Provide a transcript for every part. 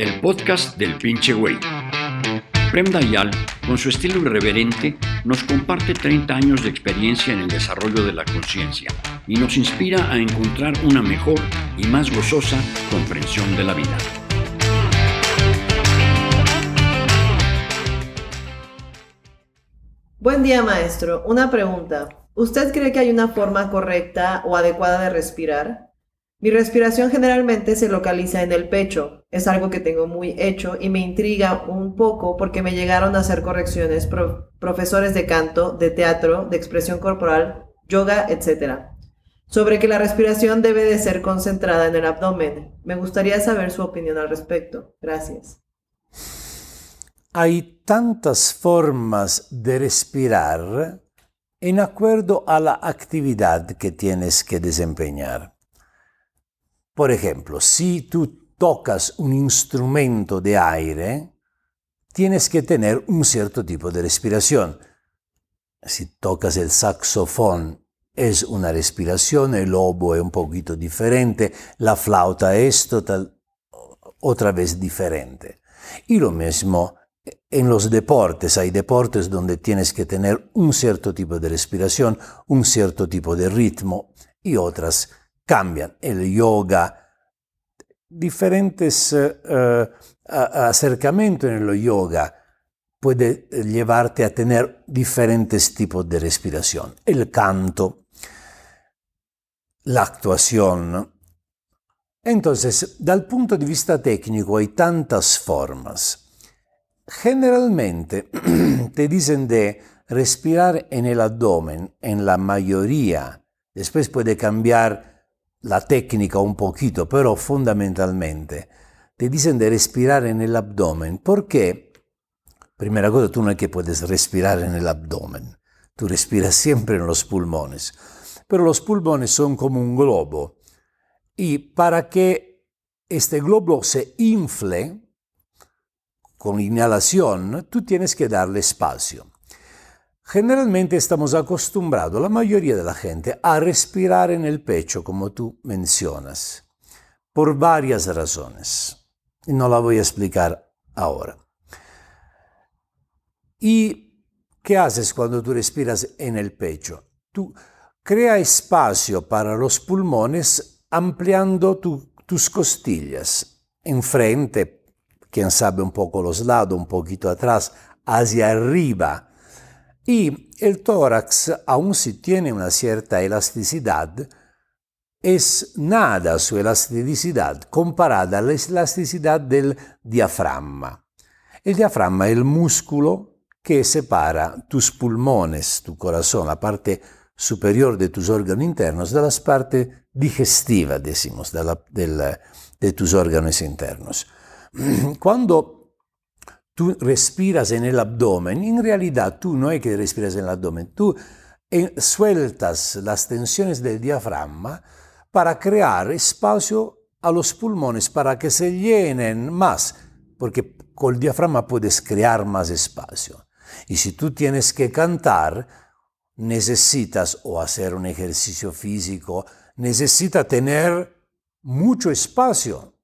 el podcast del pinche güey. Prem Dayal, con su estilo irreverente, nos comparte 30 años de experiencia en el desarrollo de la conciencia y nos inspira a encontrar una mejor y más gozosa comprensión de la vida. Buen día, maestro. Una pregunta. ¿Usted cree que hay una forma correcta o adecuada de respirar? Mi respiración generalmente se localiza en el pecho. Es algo que tengo muy hecho y me intriga un poco porque me llegaron a hacer correcciones profesores de canto, de teatro, de expresión corporal, yoga, etc. Sobre que la respiración debe de ser concentrada en el abdomen. Me gustaría saber su opinión al respecto. Gracias. Hay tantas formas de respirar en acuerdo a la actividad que tienes que desempeñar. Por ejemplo, si tú tocas un instrumento de aire, tienes que tener un cierto tipo de respiración. Si tocas el saxofón, es una respiración, el oboe es un poquito diferente, la flauta es total, otra vez diferente. Y lo mismo en los deportes, hay deportes donde tienes que tener un cierto tipo de respiración, un cierto tipo de ritmo y otras cambian. El yoga, diferentes uh, acercamientos en el yoga puede llevarte a tener diferentes tipos de respiración. El canto, la actuación. Entonces, dal punto de vista técnico hay tantas formas. Generalmente te dicen de respirar en el abdomen en la mayoría. Después puede cambiar la técnica un poquito, pero fundamentalmente te dicen de respirar en el abdomen. ¿Por qué? Primera cosa, tú no es que puedes respirar en el abdomen. Tú respiras siempre en los pulmones. Pero los pulmones son como un globo. Y para que este globo se infle con inhalación, tú tienes que darle espacio. Generalmente estamos acostumbrados, la mayoría de la gente, a respirar en el pecho, como tú mencionas, por varias razones. Y no la voy a explicar ahora. ¿Y qué haces cuando tú respiras en el pecho? Tú crea espacio para los pulmones ampliando tus costillas, enfrente, quién sabe un poco los lados, un poquito atrás, hacia arriba y el tórax, aun si tiene una cierta elasticidad, es nada su elasticidad comparada a la elasticidad del diafragma. El diafragma es el músculo que separa tus pulmones, tu corazón, la parte superior de tus órganos internos, de las partes digestivas, decimos, de, la, de tus órganos internos. Cuando tú respiras en el abdomen, en realidad tú no es que respiras en el abdomen, tú eh, sueltas las tensiones del diafragma para crear espacio a los pulmones para que se llenen más, porque con el diafragma puedes crear más espacio. Y si tú tienes que cantar, necesitas o hacer un ejercicio físico, necesitas tener mucho espacio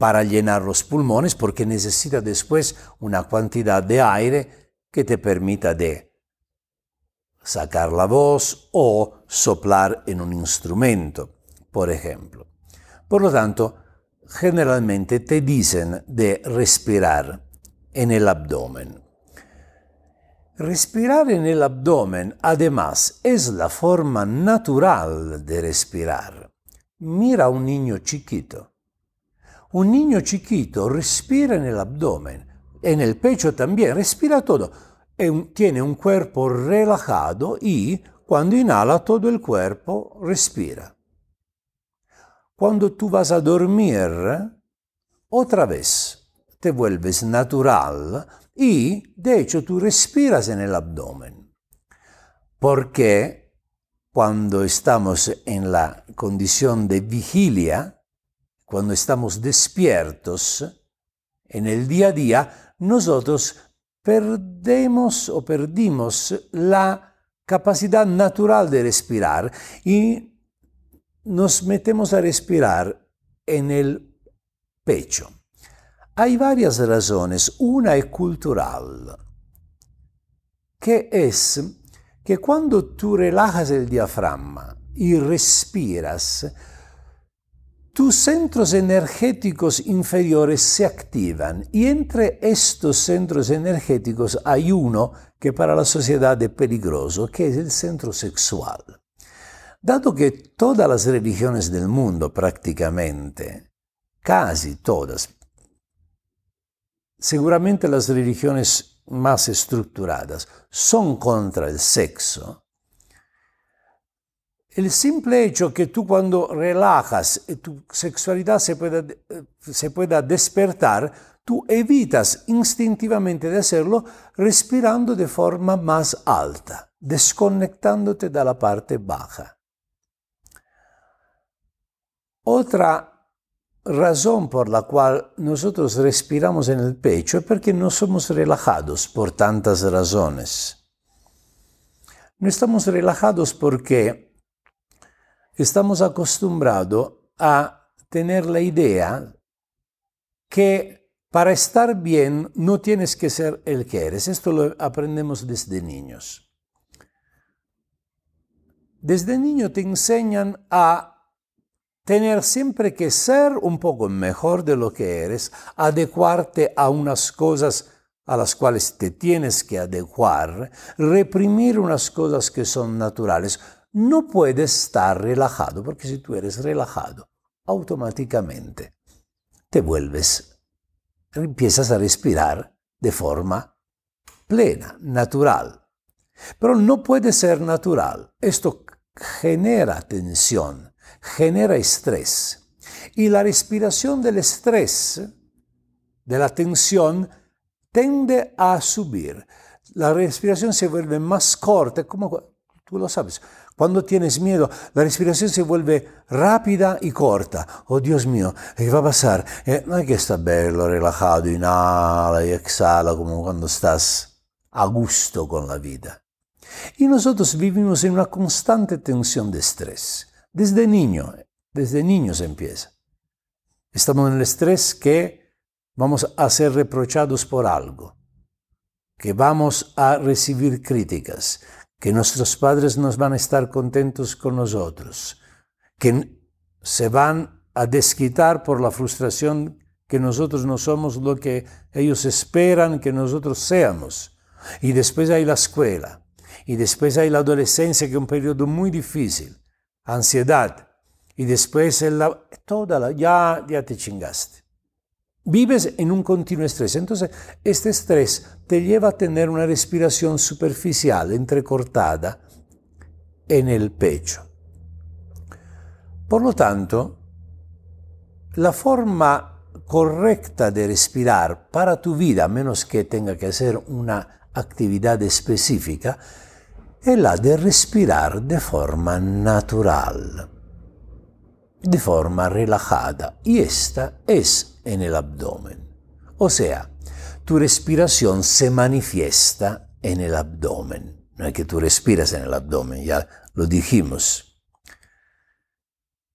para llenar los pulmones porque necesita después una cantidad de aire que te permita de sacar la voz o soplar en un instrumento, por ejemplo. Por lo tanto, generalmente te dicen de respirar en el abdomen. Respirar en el abdomen, además, es la forma natural de respirar. Mira a un niño chiquito. Un niño chiquito respira en el abdomen, en el pecho también, respira todo. tiene un cuerpo relajado y cuando inhala todo el cuerpo respira. Cuando tú vas a dormir, otra vez te vuelves natural y de hecho tú respiras en el abdomen. Porque cuando estamos en la condición de vigilia, cuando estamos despiertos en el día a día, nosotros perdemos o perdimos la capacidad natural de respirar y nos metemos a respirar en el pecho. Hay varias razones. Una es cultural, que es que cuando tú relajas el diafragma y respiras, tus centros energéticos inferiores se activan y entre estos centros energéticos hay uno que para la sociedad es peligroso, que es el centro sexual. Dado que todas las religiones del mundo prácticamente, casi todas, seguramente las religiones más estructuradas, son contra el sexo, el simple hecho que tú cuando relajas y tu sexualidad se pueda, se pueda despertar, tú evitas instintivamente de hacerlo respirando de forma más alta, desconectándote de la parte baja. Otra razón por la cual nosotros respiramos en el pecho es porque no somos relajados por tantas razones. No estamos relajados porque estamos acostumbrados a tener la idea que para estar bien no tienes que ser el que eres. Esto lo aprendemos desde niños. Desde niño te enseñan a tener siempre que ser un poco mejor de lo que eres, adecuarte a unas cosas a las cuales te tienes que adecuar, reprimir unas cosas que son naturales no puedes estar relajado, porque si tú eres relajado, automáticamente te vuelves, empiezas a respirar de forma plena, natural. Pero no puede ser natural. Esto genera tensión, genera estrés. Y la respiración del estrés, de la tensión, tende a subir. La respiración se vuelve más corta, como tú lo sabes. Cuando tienes miedo, la respiración se vuelve rápida y corta. Oh Dios mío, ¿qué va a pasar? Eh, no es que está bello, relajado, inhala y exhala como cuando estás a gusto con la vida. Y nosotros vivimos en una constante tensión de estrés. Desde niño, desde niños empieza. Estamos en el estrés que vamos a ser reprochados por algo, que vamos a recibir críticas, que nuestros padres nos van a estar contentos con nosotros, que se van a desquitar por la frustración que nosotros no somos lo que ellos esperan que nosotros seamos. Y después hay la escuela, y después hay la adolescencia, que es un periodo muy difícil, ansiedad, y después toda la, ya, ya te chingaste. Vives en un continuo estrés. Entonces, este estrés te lleva a tener una respiración superficial, entrecortada, en el pecho. Por lo tanto, la forma correcta de respirar para tu vida, a menos que tenga que hacer una actividad específica, es la de respirar de forma natural, de forma relajada. Y esta es en el abdomen. O sea, tu respiración se manifiesta en el abdomen. No es que tú respiras en el abdomen, ya lo dijimos.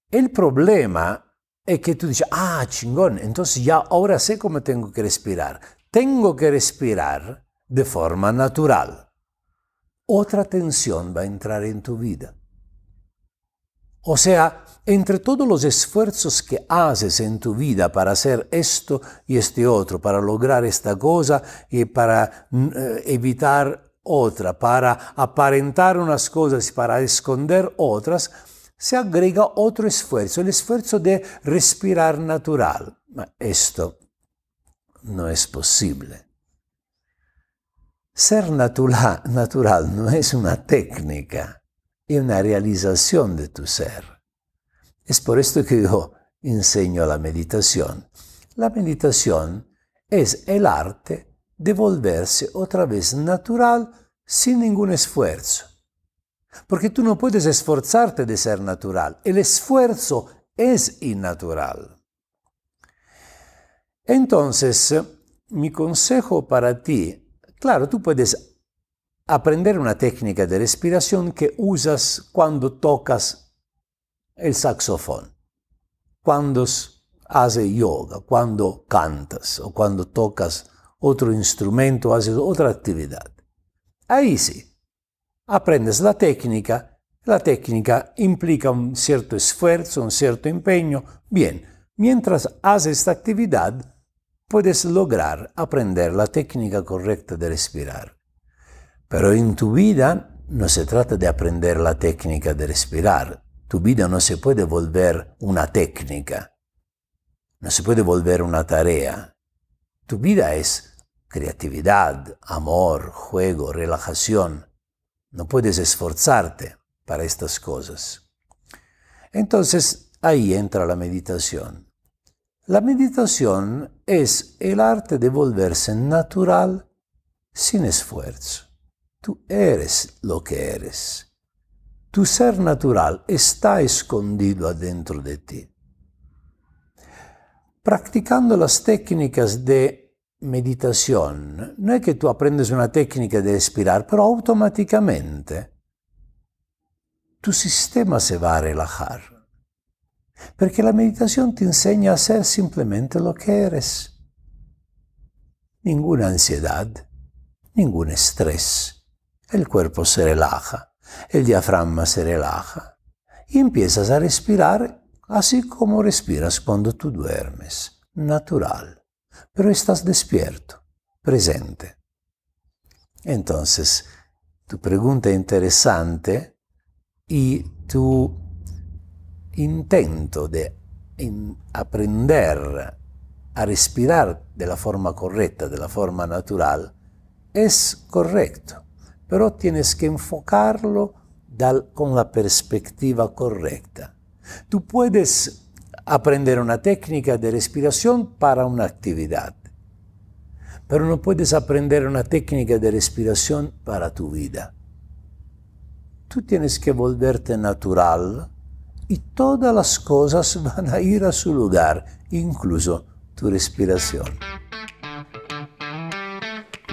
El problema es que tú dices, ah, chingón, entonces ya ahora sé cómo tengo que respirar. Tengo que respirar de forma natural. Otra tensión va a entrar en tu vida. O sea, entre todos los esfuerzos que haces en tu vida para hacer esto y este otro, para lograr esta cosa y para mm, eh, evitar otra, para aparentar unas cosas y para esconder otras, se agrega otro esfuerzo, el esfuerzo de respirar natural. esto no es posible. Ser natural, natural no es una técnica y una realización de tu ser. Es por esto que yo enseño la meditación. La meditación es el arte de volverse otra vez natural sin ningún esfuerzo. Porque tú no puedes esforzarte de ser natural. El esfuerzo es innatural. Entonces, mi consejo para ti, claro, tú puedes aprender una técnica de respiración que usas cuando tocas el saxofón, cuando haces yoga, cuando cantas o cuando tocas otro instrumento, haces otra actividad. Ahí sí, aprendes la técnica, la técnica implica un cierto esfuerzo, un cierto empeño. Bien, mientras haces esta actividad, puedes lograr aprender la técnica correcta de respirar. Pero en tu vida no se trata de aprender la técnica de respirar. Tu vida no se puede volver una técnica, no se puede volver una tarea. Tu vida es creatividad, amor, juego, relajación. No puedes esforzarte para estas cosas. Entonces ahí entra la meditación. La meditación es el arte de volverse natural sin esfuerzo. Tú eres lo que eres. Tu ser natural está escondido adentro de ti. Practicando las técnicas de meditación no es que tú aprendes una técnica de respirar, pero automáticamente tu sistema se va a relajar. Porque la meditación te enseña a ser simplemente lo que eres. Ninguna ansiedad, ningún estrés. El cuerpo se relaja, el diafragma se relaja y empiezas a respirar así como respiras cuando tú duermes, natural pero estás despierto, presente. Entonces, tu pregunta interesante y tu intento de aprender a respirar de la forma correcta, de la forma natural, es correcto, pero tienes que enfocarlo con la perspectiva correcta. Tú puedes aprender una técnica de respiración para una actividad. Pero no puedes aprender una técnica de respiración para tu vida. Tú tienes que volverte natural y todas las cosas van a ir a su lugar, incluso tu respiración.